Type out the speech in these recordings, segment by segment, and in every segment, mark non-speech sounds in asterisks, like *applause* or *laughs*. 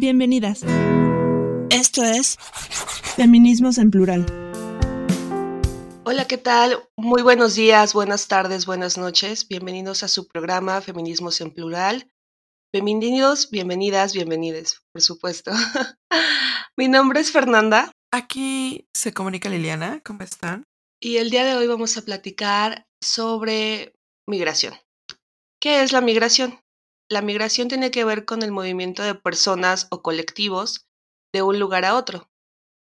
Bienvenidas. Esto es Feminismos en Plural. Hola, ¿qué tal? Muy buenos días, buenas tardes, buenas noches. Bienvenidos a su programa Feminismos en Plural. Bienvenidos, bienvenidas, bienvenides, por supuesto. *laughs* Mi nombre es Fernanda. Aquí se comunica Liliana, ¿cómo están? Y el día de hoy vamos a platicar sobre migración. ¿Qué es la migración? La migración tiene que ver con el movimiento de personas o colectivos de un lugar a otro.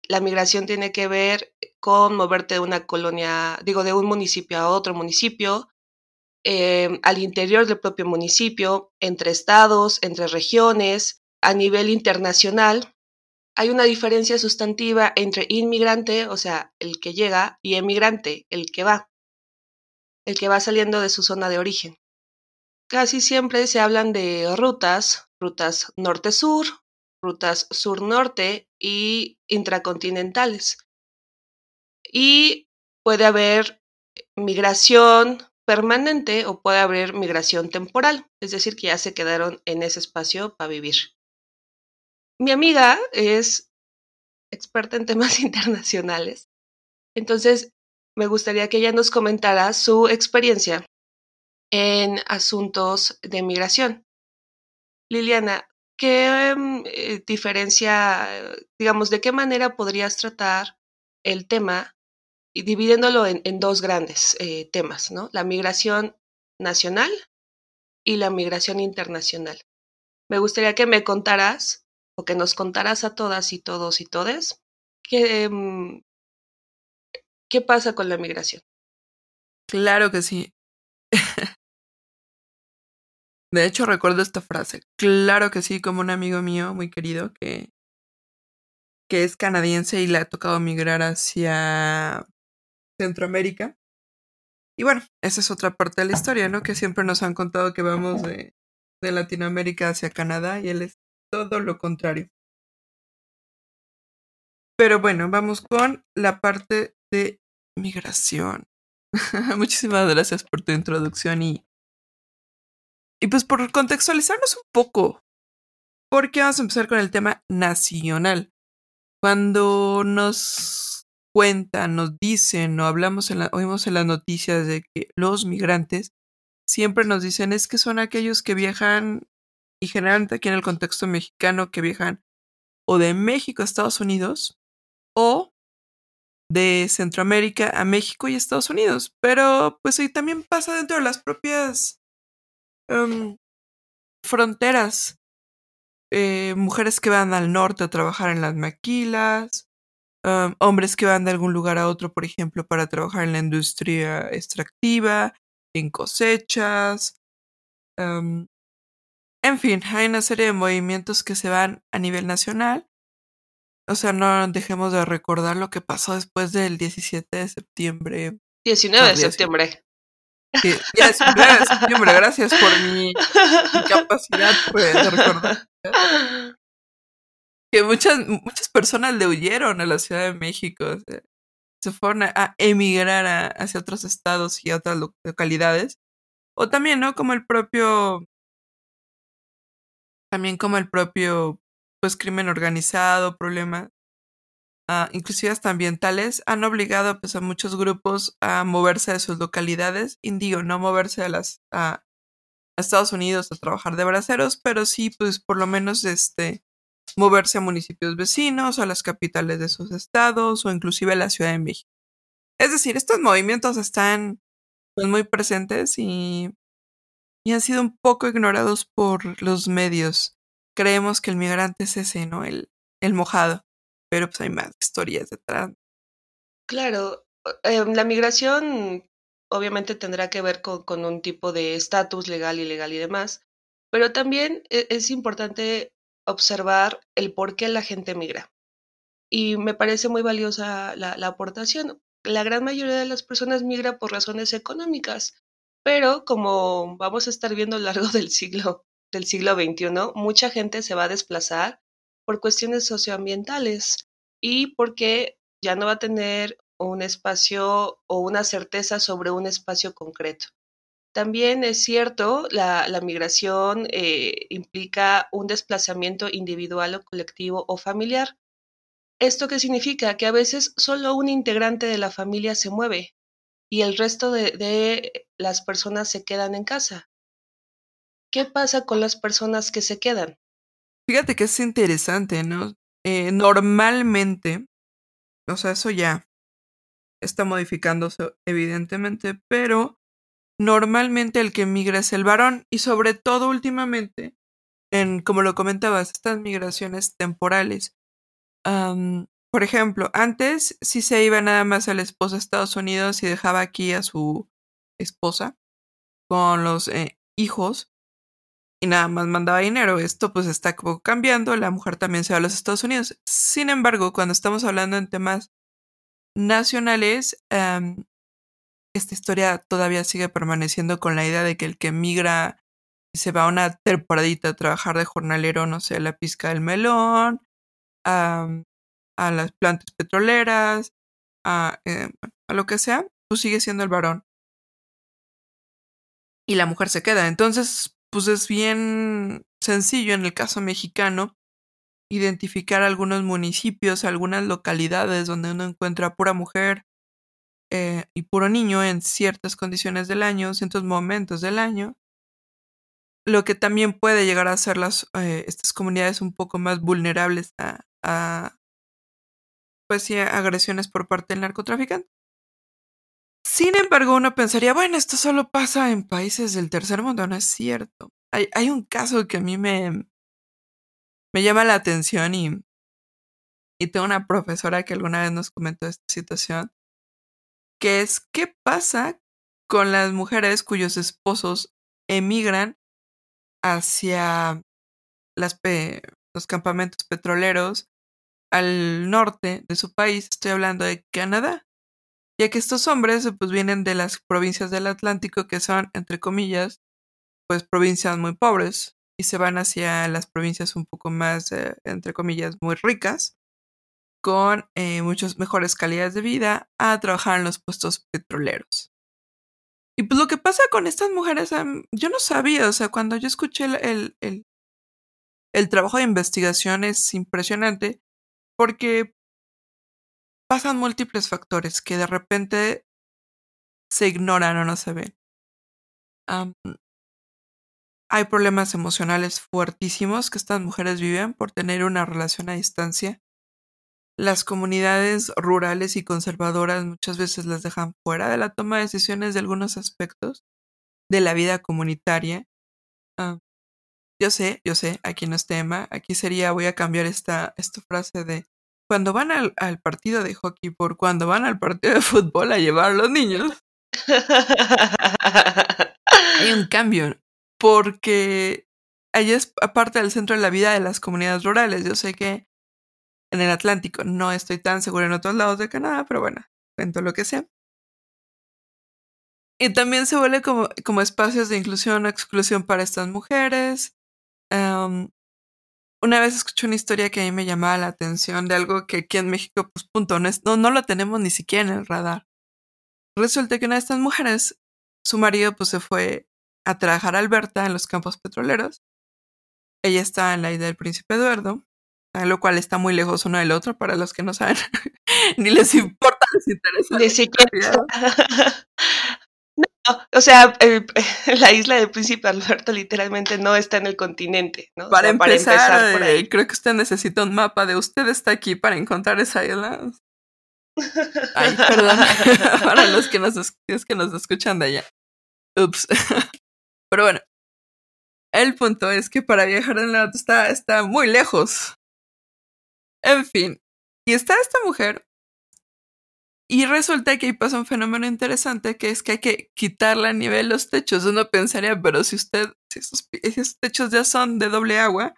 La migración tiene que ver con moverte de una colonia, digo, de un municipio a otro municipio, eh, al interior del propio municipio, entre estados, entre regiones, a nivel internacional. Hay una diferencia sustantiva entre inmigrante, o sea, el que llega, y emigrante, el que va, el que va saliendo de su zona de origen. Casi siempre se hablan de rutas, rutas norte-sur, rutas sur-norte y intracontinentales. Y puede haber migración permanente o puede haber migración temporal, es decir, que ya se quedaron en ese espacio para vivir. Mi amiga es experta en temas *laughs* internacionales, entonces me gustaría que ella nos comentara su experiencia en asuntos de migración. Liliana, ¿qué mm, eh, diferencia, digamos, de qué manera podrías tratar el tema y dividiéndolo en, dos grandes eh, temas, ¿no? La migración nacional y la migración internacional. Me gustaría que me contaras o que nos contaras a todas y todos y todes qué, mm, qué pasa con la migración. Claro que sí. *laughs* De hecho, recuerdo esta frase. Claro que sí, como un amigo mío muy querido que, que es canadiense y le ha tocado migrar hacia Centroamérica. Y bueno, esa es otra parte de la historia, ¿no? Que siempre nos han contado que vamos de, de Latinoamérica hacia Canadá y él es todo lo contrario. Pero bueno, vamos con la parte de migración. *laughs* Muchísimas gracias por tu introducción y, y pues por contextualizarnos un poco, porque vamos a empezar con el tema nacional. Cuando nos cuentan, nos dicen o hablamos en la, oímos en las noticias de que los migrantes siempre nos dicen es que son aquellos que viajan y generalmente aquí en el contexto mexicano que viajan o de México a Estados Unidos o de Centroamérica a México y Estados Unidos. Pero pues ahí también pasa dentro de las propias em, fronteras. Eh, mujeres que van al norte a trabajar en las maquilas, em, hombres que van de algún lugar a otro, por ejemplo, para trabajar en la industria extractiva, en cosechas. Em, en fin, hay una serie de movimientos que se van a nivel nacional o sea, no dejemos de recordar lo que pasó después del 17 de septiembre. 19 de septiembre. Sí, 19 de septiembre, gracias por mi, capacidad pues, de recordar. Que muchas, muchas personas le huyeron a la Ciudad de México. se fueron a, emigrar hacia otros estados y a otras localidades. O también, ¿no? Como el propio. También como el propio pues crimen organizado, problemas, ah, inclusive hasta ambientales, han obligado pues, a muchos grupos a moverse de sus localidades, indigo, no moverse a las a, Estados Unidos a trabajar de braceros, pero sí, pues por lo menos este moverse a municipios vecinos, a las capitales de sus estados, o inclusive a la Ciudad de México. Es decir, estos movimientos están pues, muy presentes y, y han sido un poco ignorados por los medios creemos que el migrante es ese, ¿no? El, el mojado. Pero pues hay más historias detrás. Claro, em, la migración obviamente tendrá que ver con, con un tipo de estatus legal, ilegal y demás, pero también e, es importante observar el por qué la gente migra. Y me parece muy valiosa la, la aportación. La gran mayoría de las personas migra por razones económicas, pero como vamos a estar viendo a lo largo del siglo del siglo XXI, mucha gente se va a desplazar por cuestiones socioambientales y porque ya no va a tener un espacio o una certeza sobre un espacio concreto. También es cierto, la, la migración eh, implica un desplazamiento individual o colectivo o familiar. ¿Esto qué significa? Que a veces solo un integrante de la familia se mueve y el resto de, de las personas se quedan en casa. ¿Qué pasa con las personas que se quedan? Fíjate que es interesante, ¿no? Eh, normalmente, o sea, eso ya está modificándose evidentemente, pero normalmente el que migra es el varón y sobre todo últimamente, en, como lo comentabas, estas migraciones temporales. por ejemplo, antes sí se iba nada más el esposo a Estados Unidos y dejaba aquí a su esposa con los eh, hijos y nada más mandaba dinero. Esto pues está cambiando, la mujer también se va a los Estados Unidos. Sin embargo, cuando estamos hablando en temas nacionales, esta historia todavía sigue permaneciendo con la idea de que el que migra se va una temporadita a trabajar de jornalero, no sé, a la pizca del melón, a, las plantas petroleras, a, eh, a lo que sea, pues sigue siendo el varón. Y la mujer se queda. Entonces, pues es bien sencillo en el caso mexicano identificar algunos municipios, algunas localidades donde uno encuentra pura mujer eh, y puro niño en ciertas condiciones del año, ciertos momentos del año, lo que también puede llegar a hacer las, eh, estas comunidades un poco más vulnerables a, a pues sí, agresiones por parte del narcotraficante. Sin embargo, uno pensaría, bueno, esto solo pasa en países del tercer mundo, no es cierto. Hay, un caso que a mí me, me llama la atención y, y tengo una profesora que alguna vez nos comentó esta situación, que es qué pasa con las mujeres cuyos esposos emigran hacia las los campamentos petroleros al norte de su país, estoy hablando de Canadá ya que estos hombres pues vienen de las provincias del Atlántico que son, entre comillas, pues provincias muy pobres y se van hacia las provincias un poco más, eh, entre comillas, muy ricas, con eh, muchas mejores calidades de vida, a trabajar en los puestos petroleros. Y pues lo que pasa con estas mujeres, yo no sabía, o sea, cuando yo escuché el, el, el trabajo de investigación es impresionante, porque pasan múltiples factores que de repente se ignoran o no se ven. hay problemas emocionales fuertísimos que estas mujeres viven por tener una relación a distancia. Las comunidades rurales y conservadoras muchas veces las dejan fuera de la toma de decisiones de algunos aspectos de la vida comunitaria. yo sé, yo sé, aquí no es tema. Aquí sería, voy a cambiar esta, esta frase de cuando van al, al, partido de hockey por cuando van al partido de fútbol a llevar a los niños, hay un cambio, porque allí es aparte del centro de la vida de las comunidades rurales. Yo sé que en el Atlántico no estoy tan seguro en otros lados de Canadá, pero bueno, cuento lo que sea. Y también se vuelve como, como espacios de inclusión o exclusión para estas mujeres. Um, una vez escuché una historia que a mí me llamaba la atención de algo que aquí en México, pues punto, no, no, no lo tenemos ni siquiera en el radar. Resulta que una de estas mujeres, su marido pues se fue a trabajar a Alberta en los campos petroleros. Ella estaba en la isla del Príncipe Eduardo, lo cual está muy lejos uno del otro para los que no saben, *laughs* ni les importa, les interesa. Ni siquiera. *laughs* o sea, *laughs* la isla del Príncipe Alberto literalmente no está en el continente, ¿no? Para, empezar, por ahí. creo que usted necesita un mapa de usted está aquí para encontrar esa isla. *laughs* Ay, perdón. *laughs* para los que nos, que nos escuchan de allá. Ups. Pero bueno. El punto es que para viajar en la está, está muy lejos. En fin. Y está esta mujer y resulta que ahí pasa un fenómeno interesante que es que hay que quitarle a nivel los techos. Uno pensaría, pero si usted, si esos, techos ya son de doble agua,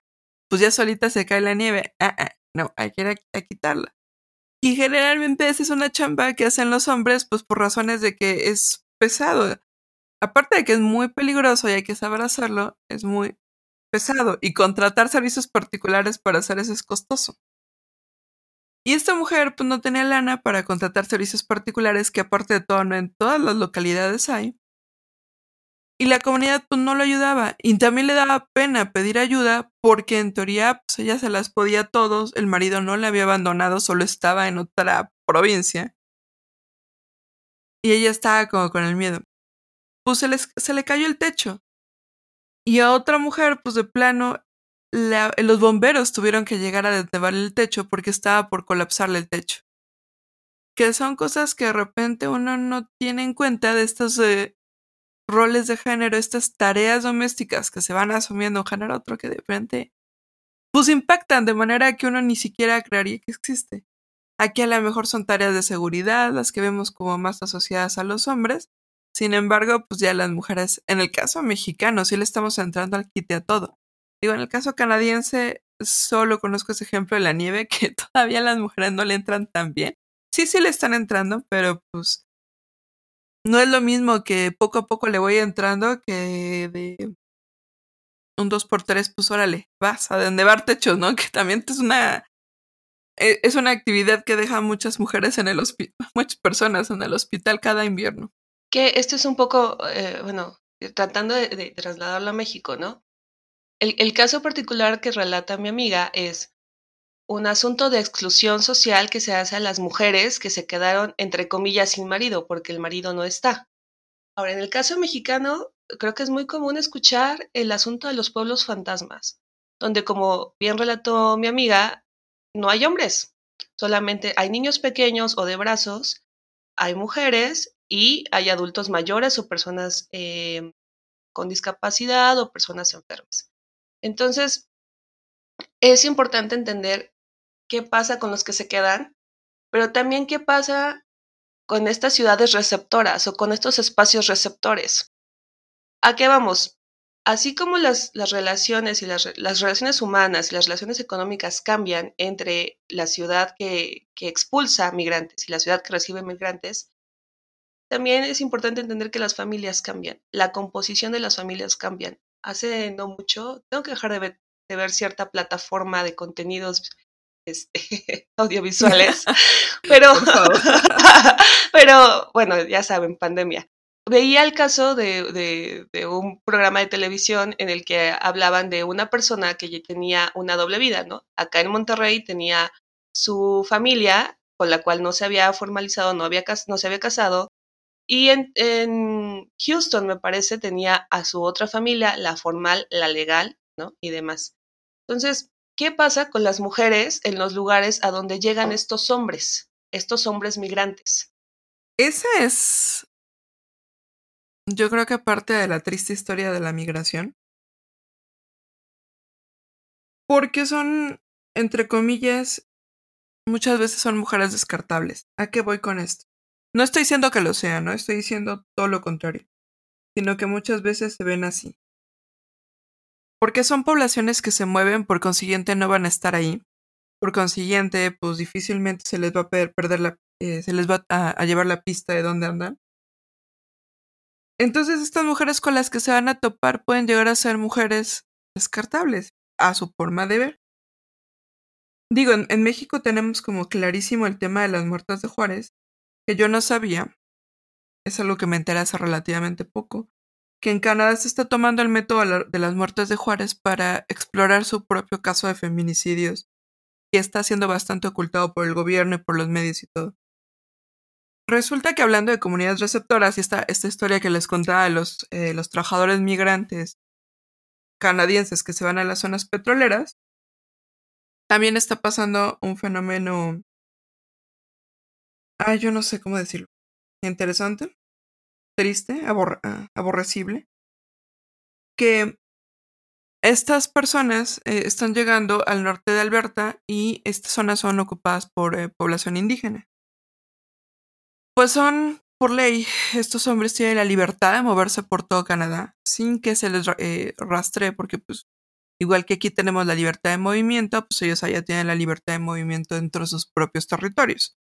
pues ya solita se cae la nieve. Ah, ah, no, hay que ir a, quitarla. Y generalmente esa es una chamba que hacen los hombres, pues por razones de que es pesado. Aparte de que es muy peligroso y hay que saber hacerlo, es muy pesado. Y contratar servicios particulares para hacer eso es costoso. Y esta mujer pues no tenía lana para contratar servicios particulares que aparte de todo no en todas las localidades hay. Y la comunidad pues no lo ayudaba. Y también le daba pena pedir ayuda porque en teoría pues ella se las podía a todos. El marido no le había abandonado, solo estaba en otra provincia. Y ella estaba como con el miedo. Pues se, se le cayó el techo. Y a otra mujer, pues de plano, los bomberos tuvieron que llegar a detener el techo porque estaba por colapsarle el techo. Que son cosas que de repente uno no tiene en cuenta de estos eh, roles de género, estas tareas domésticas que se van asumiendo un género otro que de repente pues impactan de manera que uno ni siquiera creería que existe. Aquí a lo mejor son tareas de seguridad, las que vemos como más asociadas a los hombres. Sin embargo, pues ya las mujeres, en el caso mexicano, sí le estamos entrando al quite a todo. Digo, en el caso canadiense, solo conozco ese ejemplo de la nieve, *laughs* que todavía las mujeres no le entran tan bien. Sí, sí le están entrando, pero pues no es lo mismo que poco a poco le voy entrando que de un 2x3, pues órale, vas a endevar techos, ¿no? *laughs* Que también es una e, es una actividad que deja muchas mujeres en el hospital, *laughs* muchas personas en el hospital cada invierno. Que esto es un poco, eh, bueno, tratando de, trasladarlo a México, ¿no? El, caso particular que relata mi amiga es un asunto de exclusión social que se hace a las mujeres que se quedaron, entre comillas, sin marido, porque el marido no está. Ahora, en el caso mexicano, creo que es muy común escuchar el asunto de los pueblos fantasmas, donde, como bien relató mi amiga, no hay hombres, solamente hay niños pequeños o de brazos, hay mujeres y hay adultos mayores o personas eh, con discapacidad o personas enfermas. Entonces, es importante entender qué pasa con los que se quedan, pero también qué pasa con estas ciudades receptoras o con estos espacios receptores. ¿A qué vamos? Así como las, las relaciones y las, las, relaciones humanas y las relaciones económicas cambian entre la ciudad que, que expulsa migrantes y la ciudad que recibe migrantes, también es importante entender que las familias cambian, la composición de las familias cambian. Hace no mucho, tengo que dejar de ver, de ver cierta plataforma de contenidos este, *laughs* audiovisuales, *laughs* pero, *laughs* pero bueno, ya saben, pandemia veía el caso de, de, un programa de televisión en el que hablaban de una persona que tenía una doble vida, ¿no? Acá en Monterrey tenía su familia con la cual no se había formalizado, no, había, no se había casado, y en, en Houston, me parece, tenía a su otra familia, la formal, la legal, ¿no? Y demás. Entonces, ¿qué pasa con las mujeres en los lugares a donde llegan estos hombres, estos hombres migrantes? Esa es yo creo que aparte de la triste historia de la migración, porque son, entre comillas, muchas veces son mujeres descartables. ¿A qué voy con esto? No estoy diciendo que lo sean, no estoy diciendo todo lo contrario, sino que muchas veces se ven así. Porque son poblaciones que se mueven, por consiguiente no van a estar ahí. Por consiguiente, pues difícilmente se les va a perder la, eh, se les va a llevar la pista de dónde andan. Entonces estas mujeres con las que se van a topar pueden llegar a ser mujeres descartables a su forma de ver. Digo, en, México tenemos como clarísimo el tema de las muertas de Juárez, que yo no sabía, es algo que me enteré hace relativamente poco, que en Canadá se está tomando el método de las muertes de Juárez para explorar su propio caso de feminicidios, y está siendo bastante ocultado por el gobierno y por los medios y todo. Resulta que hablando de comunidades receptoras y esta, esta historia que les contaba de los, eh, los trabajadores migrantes canadienses que se van a las zonas petroleras, también está pasando un fenómeno, ah, yo no sé cómo decirlo, interesante, triste, ah, aborrecible, que estas personas eh, están llegando al norte de Alberta y estas zonas son ocupadas por eh, población indígena. Pues son, por ley, estos hombres tienen la libertad de moverse por todo Canadá sin que se les eh, rastree, porque pues igual que aquí tenemos la libertad de movimiento, pues ellos allá tienen la libertad de movimiento dentro de sus propios territorios.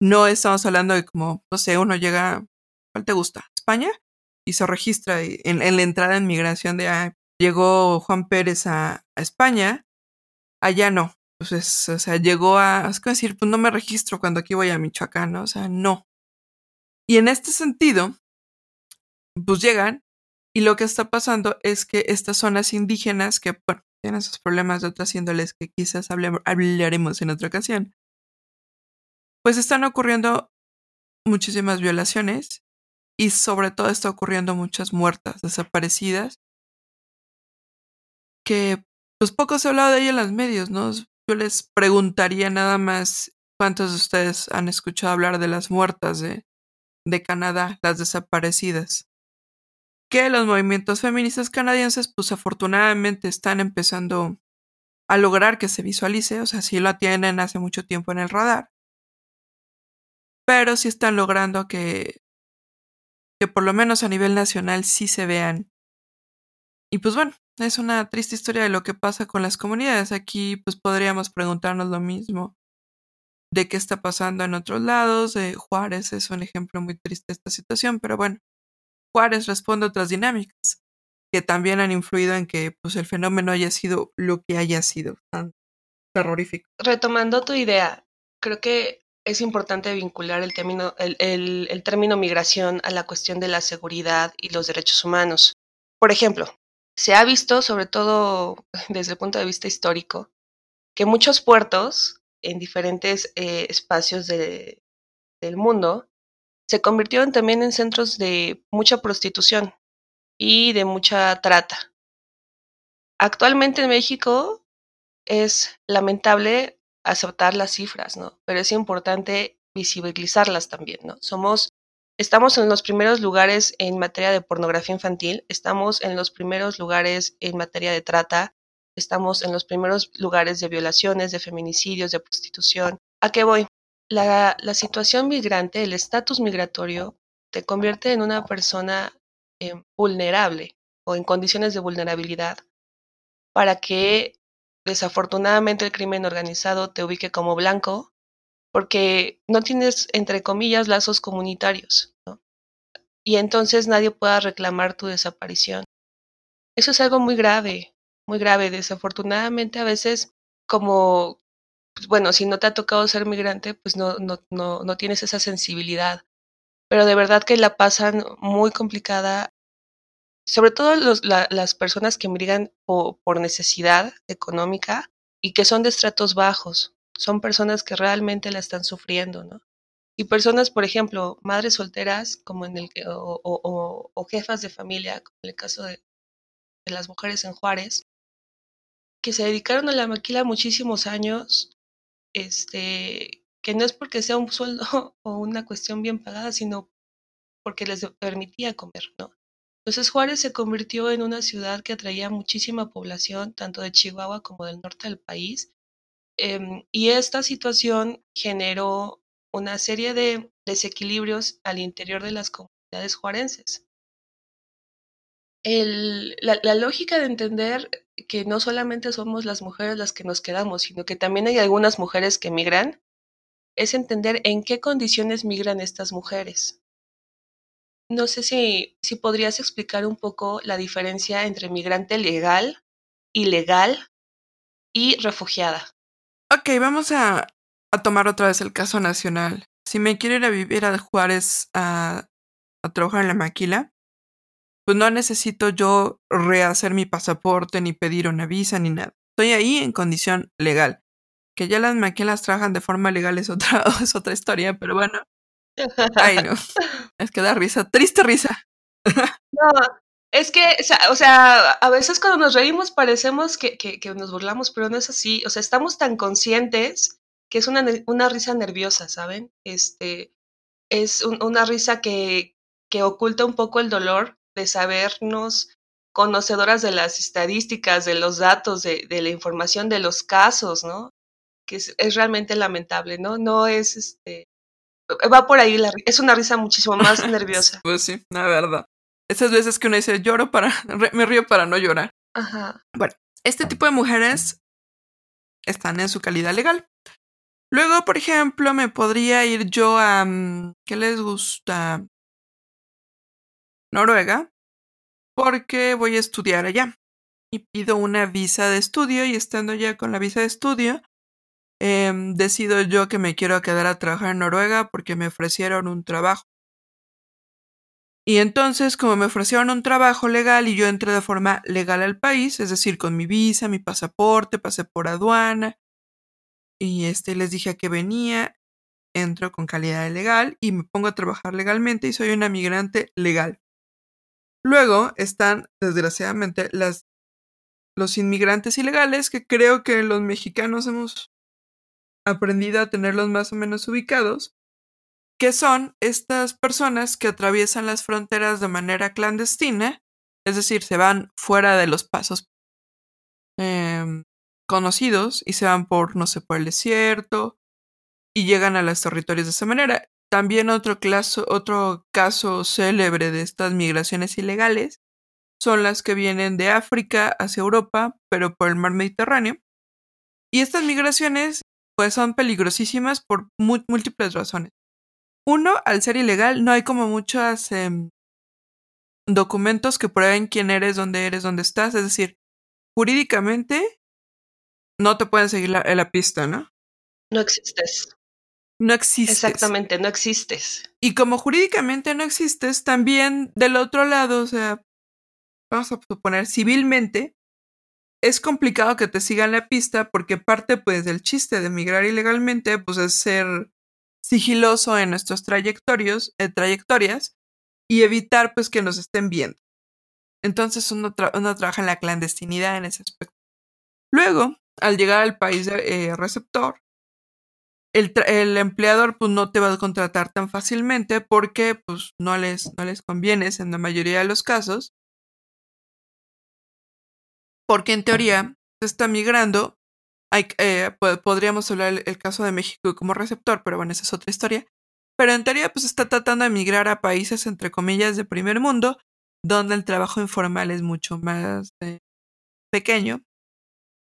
No estamos hablando de como, no sé, uno llega, ¿cuál te gusta? España y se registra en, la entrada en migración de, ah, llegó Juan Pérez a, España, allá no. Pues o sea, llegó a, es como decir, pues no me registro cuando aquí voy a Michoacán, ¿no? O sea, no. Y en este sentido, pues llegan Y lo que está pasando es que estas zonas indígenas, que bueno, tienen sus problemas de otras índoles que quizás hablaremos en otra ocasión, pues están ocurriendo muchísimas violaciones y sobre todo está ocurriendo muchas muertas, desaparecidas, que pues poco se ha hablado de ello en los medios, ¿no? Yo les preguntaría nada más cuántos de ustedes han escuchado hablar de las muertas de, de Canadá, las desaparecidas. Que los movimientos feministas canadienses, pues afortunadamente están empezando a lograr que se visualice, o sea, sí lo tienen hace mucho tiempo en el radar, pero sí están logrando que, que por lo menos a nivel nacional sí se vean. Y pues bueno, es una triste historia de lo que pasa con las comunidades. Aquí pues podríamos preguntarnos lo mismo de qué está pasando en otros lados. Juárez es un ejemplo muy triste de esta situación, pero bueno, Juárez responde a otras dinámicas que también han influido en que pues el fenómeno haya sido lo que haya sido tan terrorífico. Retomando tu idea, creo que es importante vincular el término, el, término migración a la cuestión de la seguridad y los derechos humanos. Por ejemplo, se ha visto, sobre todo *laughs* desde el punto de vista histórico, que muchos puertos en diferentes eh, espacios del mundo se convirtieron también en centros de mucha prostitución y de mucha trata. Actualmente en México es lamentable aceptar las cifras, ¿no? Pero es importante visibilizarlas también, ¿no? Somos, estamos en los primeros lugares en materia de pornografía infantil, estamos en los primeros lugares en materia de trata, estamos en los primeros lugares de violaciones, de feminicidios, de prostitución. ¿A qué voy? La, la situación migrante, el estatus migratorio, te convierte en una persona eh, vulnerable o en condiciones de vulnerabilidad para que desafortunadamente el crimen organizado te ubique como blanco porque no tienes, entre comillas, lazos comunitarios. Y entonces nadie pueda reclamar tu desaparición. Eso es algo muy grave, muy grave. Desafortunadamente a veces como, pues bueno, si no te ha tocado ser migrante, pues no, no, no, no tienes esa sensibilidad. Pero de verdad que la pasan muy complicada sobre todo las personas que migran por, necesidad económica y que son de estratos bajos, son personas que realmente la están sufriendo, ¿no? Y personas, por ejemplo, madres solteras, como en el o, o, jefas de familia, como en el caso de, de, las mujeres en Juárez, que se dedicaron a la maquila muchísimos años, este, que no es porque sea un sueldo *laughs* o una cuestión bien pagada, sino porque les permitía comer, ¿no? Entonces Juárez se convirtió en una ciudad que atraía muchísima población, tanto de Chihuahua como del norte del país. Em, y esta situación generó una serie de desequilibrios al interior de las comunidades juarenses. la, lógica de entender que no solamente somos las mujeres las que nos quedamos, sino que también hay algunas mujeres que migran, es entender en qué condiciones migran estas mujeres. No sé si, si podrías explicar un poco la diferencia entre migrante legal, ilegal y refugiada. Ok, vamos a, a tomar otra vez el caso nacional. Si me quiero ir a vivir a Juárez a, a trabajar en la maquila, pues no necesito yo rehacer mi pasaporte, ni pedir una visa, ni nada. Estoy ahí en condición legal. Que ya las maquilas trabajan de forma legal es otra, *laughs* es otra historia, pero bueno. Ay, no. Es que da risa, triste risa. No, es que, o sea, a veces cuando nos reímos parecemos que, que, nos burlamos, pero no es así. O sea, estamos tan conscientes que es una, una risa nerviosa, ¿saben? Este, es una risa que, que oculta un poco el dolor de sabernos conocedoras de las estadísticas, de los datos, de, de la información, de los casos, ¿no? Que es, es, realmente lamentable, ¿no? No es este va por ahí, la, es una risa muchísimo más *laughs* nerviosa. pues sí, la verdad. Esas veces que uno dice lloro para, *laughs* me río para no llorar. Ajá. Bueno, este tipo de mujeres están en su calidad legal. Luego, por ejemplo, me podría ir yo a, mm, ¿qué les gusta? Noruega, porque voy a estudiar allá. Y pido una visa de estudio y estando ya con la visa de estudio, Em, decido yo que me quiero quedar a trabajar en Noruega porque me ofrecieron un trabajo. Y entonces, como me ofrecieron un trabajo legal y yo entré de forma legal al país, es decir, con mi visa, mi pasaporte, pasé por aduana, y este les dije a qué venía, entro con calidad legal y me pongo a trabajar legalmente y soy una migrante legal. Luego están, desgraciadamente, los inmigrantes ilegales, que creo que los mexicanos hemos aprendido a tenerlos más o menos ubicados, que son estas personas que atraviesan las fronteras de manera clandestina, es decir, se van fuera de los pasos em, conocidos y se van por, no sé, por el desierto y llegan a los territorios de esa manera. También otro, otro caso célebre de estas migraciones ilegales son las que vienen de África hacia Europa, pero por el mar Mediterráneo. Y estas migraciones pues son peligrosísimas por múltiples razones. Uno, al ser ilegal, no hay como muchos em, documentos que prueben quién eres, dónde eres, dónde estás. Es decir, jurídicamente no te pueden seguir la, la pista, ¿no? No existes. No existes. Exactamente, no existes. Y como jurídicamente no existes, también del otro lado, o sea, vamos a suponer civilmente, es complicado que te sigan la pista porque parte pues del chiste de migrar ilegalmente pues es ser sigiloso en nuestros trayectorios, eh, trayectorias y evitar pues que nos estén viendo. Entonces uno, trabaja en la clandestinidad en ese aspecto. Luego, al llegar al país eh, receptor, el, el, empleador pues no te va a contratar tan fácilmente porque pues no les, no les conviene en la mayoría de los casos. Porque en teoría se está migrando. Hay, eh, podríamos hablar el, caso de México como receptor, pero bueno, esa es otra historia. Pero en teoría pues está tratando de migrar a países entre comillas de primer mundo, donde el trabajo informal es mucho más eh, pequeño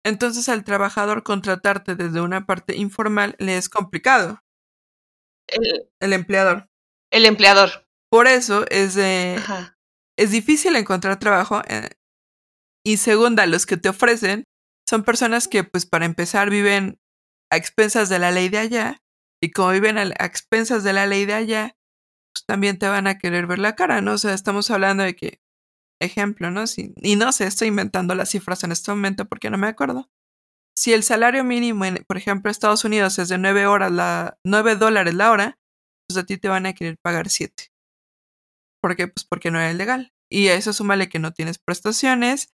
entonces al trabajador contratarte desde una parte informal le es complicado. El, empleador. El empleador. Por eso es, es difícil encontrar trabajo. Eh, y segunda, los que te ofrecen son personas que, pues, para empezar, viven a expensas de la ley de allá. Y como viven a, expensas de la ley de allá, pues también te van a querer ver la cara, ¿no? O sea, estamos hablando de que ejemplo, ¿no? y no sé, estoy inventando las cifras en este momento porque no me acuerdo. Si el salario mínimo, en, por ejemplo, Estados Unidos es de 9, horas la, 9 dólares la hora, pues a ti te van a querer pagar 7. ¿Por qué? Pues porque no eres legal. Y a eso súmale que no tienes prestaciones,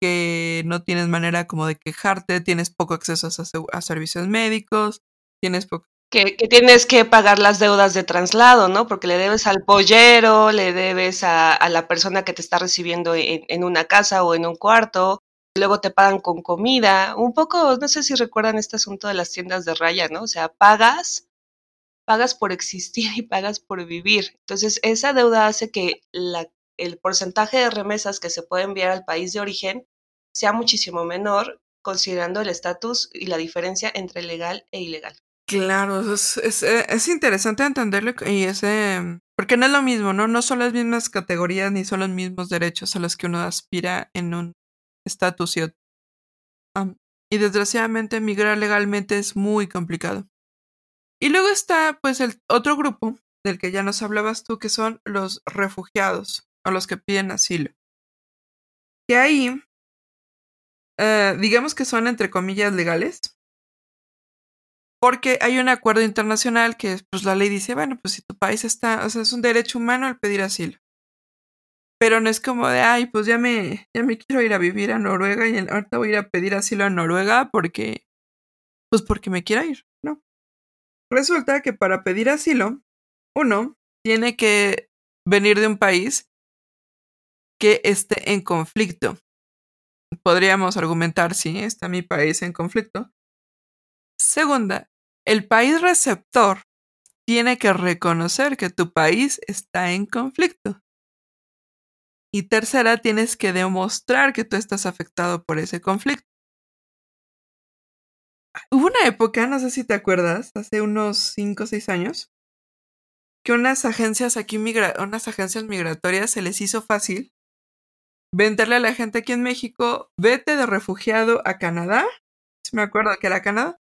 que no tienes manera como de quejarte, tienes poco acceso a, servicios médicos, tienes poco que, tienes que pagar las deudas de traslado, ¿no? Porque le debes al pollero, le debes a, la persona que te está recibiendo en, una casa o en un cuarto, luego te pagan con comida, un poco, no sé si recuerdan este asunto de las tiendas de raya, ¿no? O sea, pagas, pagas por existir y pagas por vivir. Entonces, esa deuda hace que la, el porcentaje de remesas que se puede enviar al país de origen sea muchísimo menor, considerando el estatus y la diferencia entre legal e ilegal. Claro, es, es, eh, es, interesante entenderlo y ese, porque no es lo mismo, ¿no? No son las mismas categorías ni son los mismos derechos a los que uno aspira en un estatus y otro. y desgraciadamente migrar legalmente es muy complicado. Y luego está pues el otro grupo del que ya nos hablabas tú, que son los refugiados o los que piden asilo. Que ahí, eh, digamos que son entre comillas legales, porque hay un acuerdo internacional que pues la ley dice, bueno, pues si tu país está, o sea, es un derecho humano el pedir asilo. Pero no es como de, ay, pues ya me, ya me quiero ir a vivir a Noruega y ahorita voy a ir a pedir asilo a Noruega porque, pues porque me quiero ir, ¿no? Resulta que para pedir asilo, uno tiene que venir de un país que esté en conflicto. Podríamos argumentar, sí, está mi país en conflicto. Segunda, el país receptor tiene que reconocer que tu país está en conflicto. Y tercera, tienes que demostrar que tú estás afectado por ese conflicto. Hubo una época, no sé si te acuerdas, hace unos 5 o 6 años, que unas agencias aquí, unas agencias migratorias se les hizo fácil venderle a la gente aquí en México, vete de refugiado a Canadá. me acuerdo que era Canadá.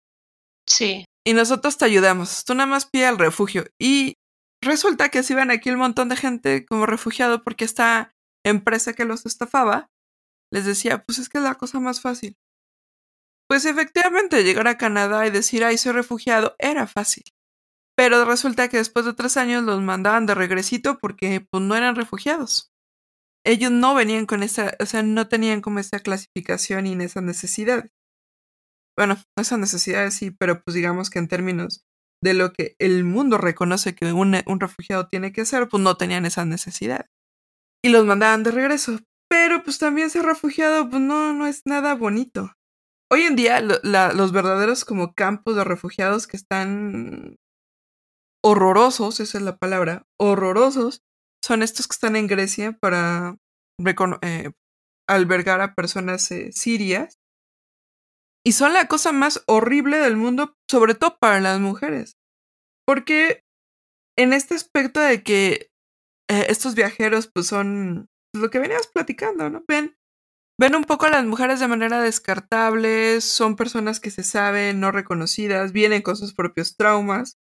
Sí. Y nosotros te ayudamos. Tú nada más pide el refugio. Y resulta que si ven aquí el montón de gente como refugiado porque esta empresa que los estafaba les decía, pues es que es la cosa más fácil. Pues efectivamente, llegar a Canadá y decir, ay, soy refugiado, era fácil. Pero resulta que después de tres años los mandaban de regresito porque pues, no eran refugiados. Ellos no venían con esa, o sea, no tenían como esa clasificación y esas necesidades. Bueno, esas necesidades sí, pero pues digamos que en términos de lo que el mundo reconoce que un, un refugiado tiene que hacer, pues no tenían esas necesidades. Y los mandaban de regreso. Pero pues también ser refugiado, pues no, no es nada bonito. Hoy en día los verdaderos como campos de refugiados que están horrorosos, esa es la palabra, horrorosos, son estos que están en Grecia para eh, albergar a personas eh, sirias. Y son la cosa más horrible del mundo, sobre todo para las mujeres. Porque en este aspecto de que eh, estos viajeros pues son lo que veníamos platicando, ¿no? Ven, ven un poco a las mujeres de manera descartable, son personas que se saben no reconocidas, vienen con sus propios traumas,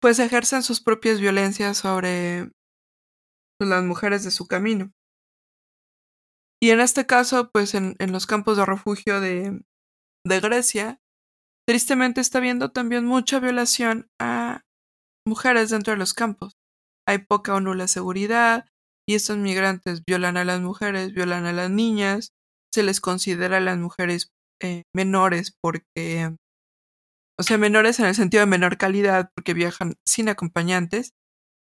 pues ejercen sus propias violencias sobre las mujeres de su camino. Y en este caso, pues en, en los campos de refugio de, de Grecia, tristemente está habiendo también mucha violación a mujeres dentro de los campos. Hay poca o nula seguridad, y estos migrantes violan a las mujeres, violan a las niñas, se les considera a las mujeres eh, menores porque, o sea, menores en el sentido de menor calidad porque viajan sin acompañantes.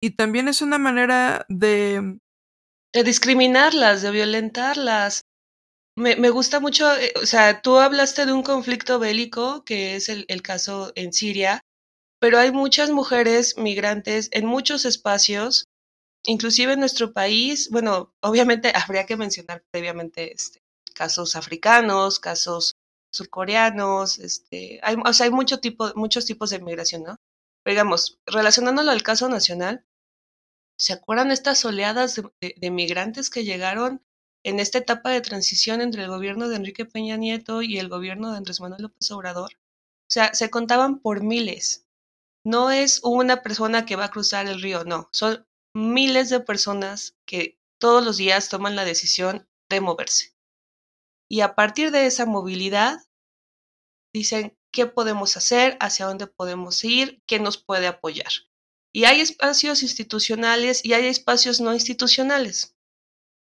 Y también es una manera de... De discriminarlas, de violentarlas. Me, gusta mucho, eh, o sea, tú hablaste de un conflicto bélico, que es el, el caso en Siria, pero hay muchas mujeres migrantes en muchos espacios inclusive en nuestro país, bueno, obviamente *laughs* habría que mencionar previamente este, casos africanos, casos surcoreanos, este, hay, o sea, hay mucho tipo, muchos tipos de migración, ¿no? Pero digamos, relacionándolo al caso nacional, ¿se acuerdan estas oleadas de, de, migrantes que llegaron en esta etapa de transición entre el gobierno de Enrique Peña Nieto y el gobierno de Andrés Manuel López Obrador? O sea, se contaban por miles. No es una persona que va a cruzar el río, no, son miles de personas que todos los días toman la decisión de moverse. Y a partir de esa movilidad, dicen qué podemos hacer, hacia dónde podemos ir, qué nos puede apoyar. Y hay espacios institucionales y hay espacios no institucionales.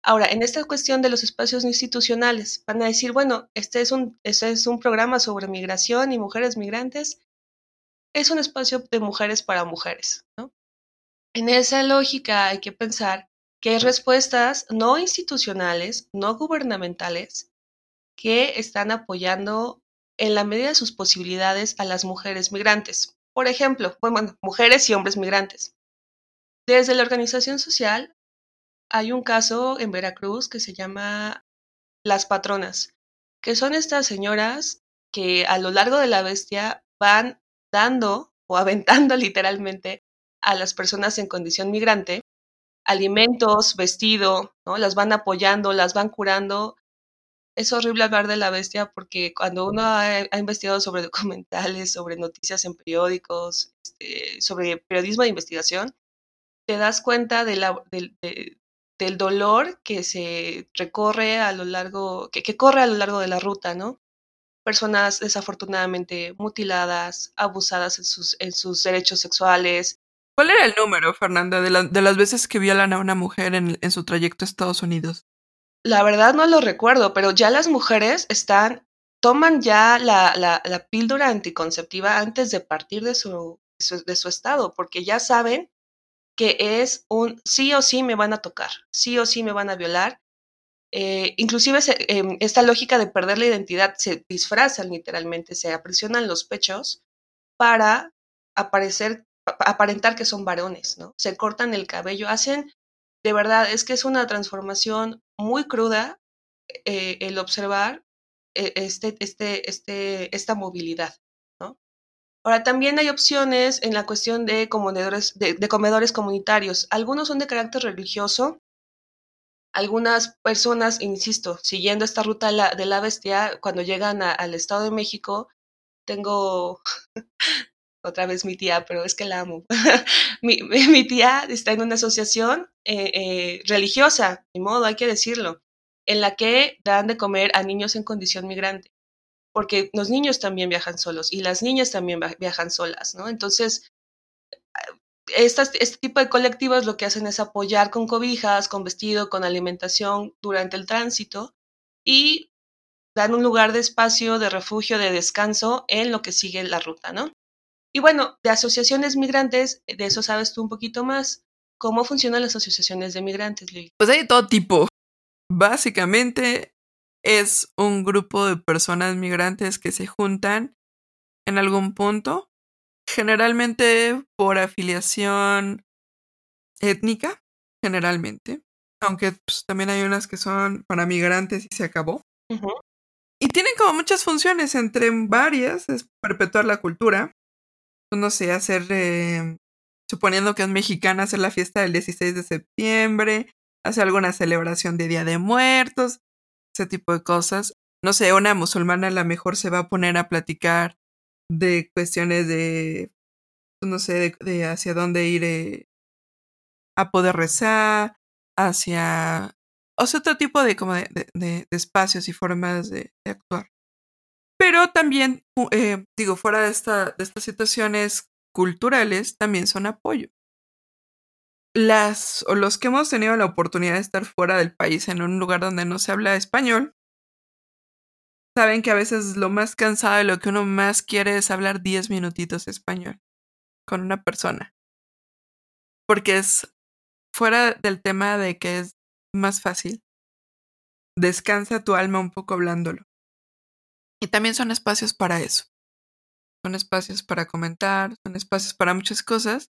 Ahora, en esta cuestión de los espacios no institucionales, van a decir, bueno, este es un, este es un programa sobre migración y mujeres migrantes. Es un espacio de mujeres para mujeres, ¿no? En esa lógica hay que pensar que hay respuestas no institucionales, no gubernamentales, que están apoyando en la medida de sus posibilidades a las mujeres migrantes. Por ejemplo, bueno, mujeres y hombres migrantes. Desde la organización social hay un caso en Veracruz que se llama Las Patronas, que son estas señoras que a lo largo de la bestia van dando o aventando *laughs* literalmente a las personas en condición migrante alimentos, vestido, ¿no? Las van apoyando, las van curando. Es horrible hablar de la bestia porque cuando uno ha, investigado sobre *laughs* documentales, sobre noticias en periódicos, este, sobre periodismo de investigación, te das cuenta de la, del dolor que se recorre a lo largo, que, corre a lo largo de la ruta, ¿no? Personas desafortunadamente mutiladas, abusadas en sus, en sus derechos sexuales, ¿Cuál era el número, Fernanda, de, de las veces que violan a una mujer en, su trayecto a Estados Unidos? La verdad no lo recuerdo, pero ya las mujeres están, toman ya la, píldora anticonceptiva antes de partir de su, estado, porque ya saben que es un sí o sí me van a tocar, sí o sí me van a violar. Eh, inclusive se, eh, esta lógica de perder la identidad se disfrazan literalmente, se aprisionan los pechos para aparecer aparentar que son varones, ¿no? Se cortan el cabello, hacen, de verdad, es que es una transformación muy cruda eh, el observar eh, este, este, este, esta movilidad. Ahora, también hay opciones en la cuestión de comedores, de, comedores comunitarios. Algunos son de carácter religioso, algunas personas, insisto, siguiendo esta ruta de la, bestia, cuando llegan al Estado de México, tengo otra vez mi tía, pero es que la amo. *laughs* mi, mi, tía está en una asociación eh, eh, religiosa, ni modo, hay que decirlo, en la que dan de comer a niños en condición migrante, porque los niños también viajan solos y las niñas también viajan solas, ¿no? Entonces, estas, este tipo de colectivos lo que hacen es apoyar con cobijas, con vestido, con alimentación durante el tránsito y dan un lugar de espacio, de refugio, de descanso en lo que sigue la ruta, ¿no? Y bueno, de asociaciones migrantes, de eso sabes tú un poquito más. ¿Cómo funcionan las asociaciones de migrantes, Lili? Pues hay de todo tipo. Básicamente es un grupo de personas migrantes que se juntan en algún punto, generalmente por afiliación étnica, generalmente, aunque pues, también hay unas que son para migrantes y se acabó. Y tienen como muchas funciones, entre varias, es perpetuar la cultura, no sé, hacer, eh, suponiendo que es mexicana, hacer la fiesta del 16 de septiembre, hacer alguna celebración de Día de Muertos, ese tipo de cosas. No sé, una musulmana a lo mejor se va a poner a platicar de cuestiones de, no sé, de, hacia dónde ir eh, a poder rezar, hacia o sea, otro tipo de, como de, espacios y formas de, actuar. Pero también, eh, digo, fuera de, de estas situaciones culturales, también son apoyo. Las, o los que hemos tenido la oportunidad de estar fuera del país, en un lugar donde no se habla español, saben que a veces lo más cansado y lo que uno más quiere es hablar 10 minutitos español con una persona. Porque es fuera del tema de que es más fácil. Descansa tu alma un poco hablándolo. Y también son espacios para eso. Son espacios para comentar, son espacios para muchas cosas.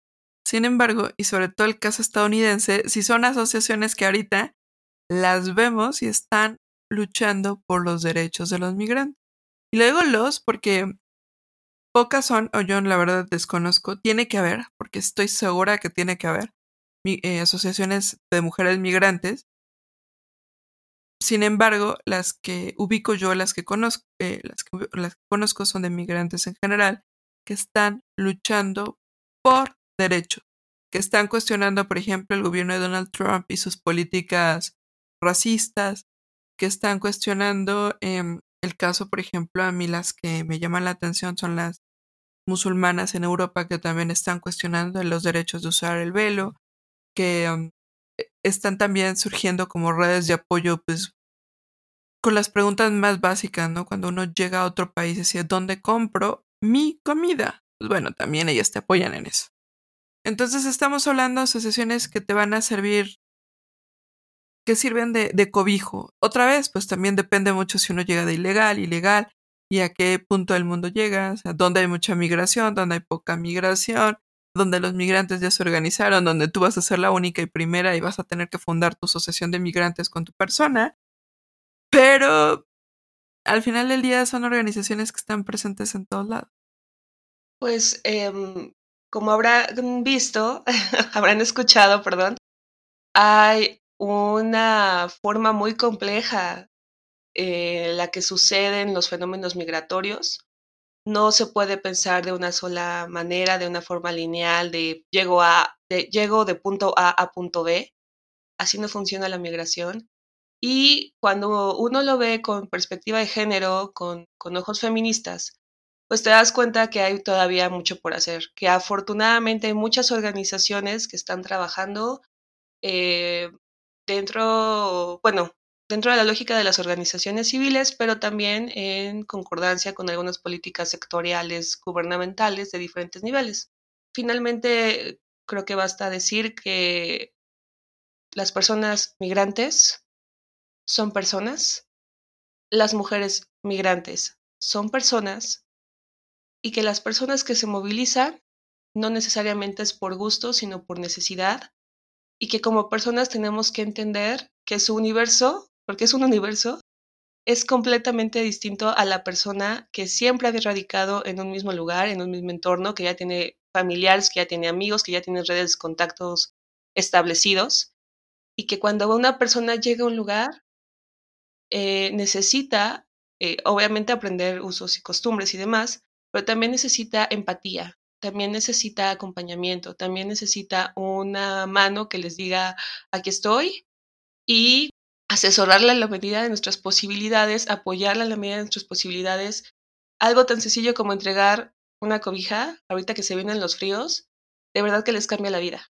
Sin embargo, y sobre todo el caso estadounidense, si son asociaciones que ahorita las vemos y están luchando por los derechos de los migrantes. Y le digo los porque pocas son, o yo la verdad desconozco, tiene que haber, porque estoy segura que tiene que haber, eh, asociaciones de mujeres migrantes. Sin embargo, las que ubico yo, las que conozco, eh, las, que, conozco son de migrantes en general, que están luchando por derechos, que están cuestionando, por ejemplo, el gobierno de Donald Trump y sus políticas racistas, que están cuestionando em, el caso, por ejemplo, a mí las que me llaman la atención son las musulmanas en Europa que también están cuestionando los derechos de usar el velo, que um, e, están también surgiendo como redes de apoyo, pues, con las preguntas más básicas, ¿no? Cuando uno llega a otro país y dice, ¿dónde compro mi comida? Pues bueno, también ellas te apoyan en eso. Entonces estamos hablando de asociaciones que te van a servir, que sirven de, de cobijo. Otra vez, pues también depende mucho si uno llega de ilegal, ilegal, y a qué punto del mundo llega, o sea, dónde hay mucha migración, dónde hay poca migración, donde los migrantes ya se organizaron, donde tú vas a ser la única y primera y vas a tener que fundar tu asociación de migrantes con tu persona. Pero al final del día son organizaciones que están presentes en todos lados. Pues eh, como habrán visto, *laughs* habrán escuchado, perdón, hay una forma muy compleja en la que suceden los fenómenos migratorios no se puede pensar de una sola manera, de una forma lineal, de llego, a, de, llego de punto A a punto B. Así no funciona la migración. Y cuando uno lo ve con perspectiva de género, con, ojos feministas, pues te das cuenta que hay todavía mucho por hacer, que afortunadamente hay muchas organizaciones que están trabajando eh, dentro, bueno, dentro de la lógica de las organizaciones civiles, pero también en concordancia con algunas políticas sectoriales gubernamentales de diferentes niveles. Finalmente, creo que basta decir que las personas migrantes son personas, las mujeres migrantes son personas y que las personas que se movilizan no necesariamente es por gusto, sino por necesidad y que como personas tenemos que entender que su universo porque es un universo, es completamente distinto a la persona que siempre ha radicado en un mismo lugar, en un mismo entorno, que ya tiene familiares, que ya tiene amigos, que ya tiene redes de contactos establecidos, y que cuando una persona llega a un lugar, eh, necesita, eh, obviamente, aprender usos y costumbres y demás, pero también necesita empatía, también necesita acompañamiento, también necesita una mano que les diga, aquí estoy, y asesorarla a la medida de nuestras posibilidades, apoyarla a la medida de nuestras posibilidades. Algo tan sencillo como entregar una cobija, ahorita que se vienen los fríos, de verdad que les cambia la vida.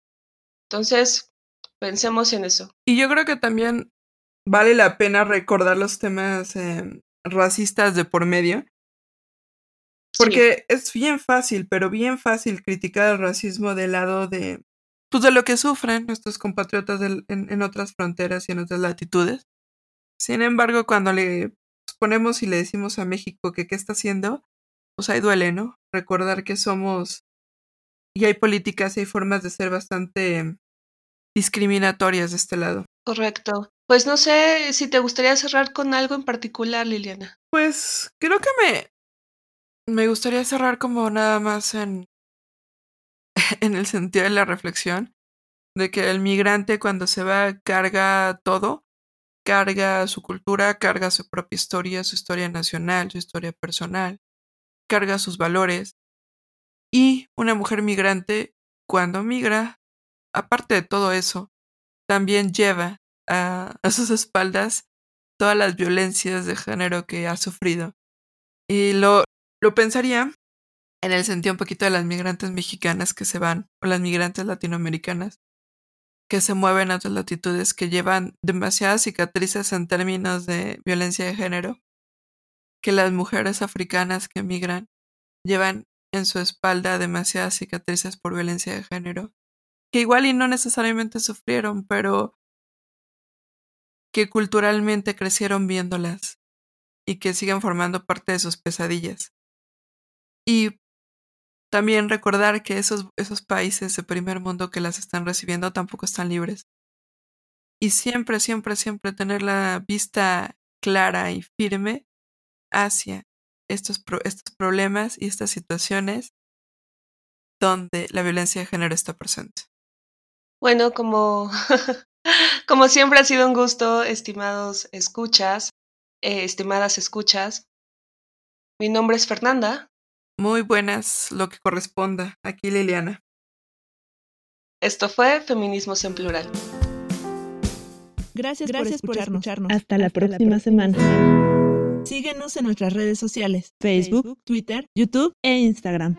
Entonces, pensemos en eso. Y yo creo que también vale la pena recordar los temas em, racistas de por medio. Porque es bien fácil, pero bien fácil criticar el racismo del lado de, pues de lo que sufren nuestros compatriotas en, en, otras fronteras y en otras latitudes. Sin embargo, cuando le ponemos y le decimos a México que qué está haciendo, pues ahí duele, ¿no? Recordar que somos y hay políticas y hay formas de ser bastante discriminatorias de este lado. Correcto. Pues no sé si te gustaría cerrar con algo en particular, Liliana. Pues creo que me, me gustaría cerrar como nada más en, *laughs* en el sentido de la reflexión, de que el migrante cuando se va carga todo, carga su cultura, carga su propia historia, su historia nacional, su historia personal, carga sus valores. Y una mujer migrante, cuando migra, aparte de todo eso, también lleva a, sus espaldas todas las violencias de género que ha sufrido. Y lo, lo pensaría en el sentido un poquito de las migrantes mexicanas que se van, o las migrantes latinoamericanas, que se mueven a otras latitudes, que llevan demasiadas cicatrices en términos de violencia de género, que las mujeres africanas que migran llevan en su espalda demasiadas cicatrices por violencia de género, que igual y no necesariamente sufrieron, pero que culturalmente crecieron viéndolas y que siguen formando parte de sus pesadillas. Y también recordar que esos, esos países de primer mundo que las están recibiendo tampoco están libres. Y siempre, siempre, siempre tener la vista clara y firme hacia estos, estos problemas y estas situaciones donde la violencia de género está presente. Bueno, como, *laughs* como siempre ha sido un gusto, estimados escuchas, eh, estimadas escuchas. Mi nombre es Fernanda. Muy buenas, lo que corresponda. Aquí Liliana. Esto fue Feminismos en Plural. Gracias, Gracias por, escucharnos. Hasta, la, próxima semana. Síguenos en nuestras redes sociales, Facebook, Twitter, YouTube e Instagram.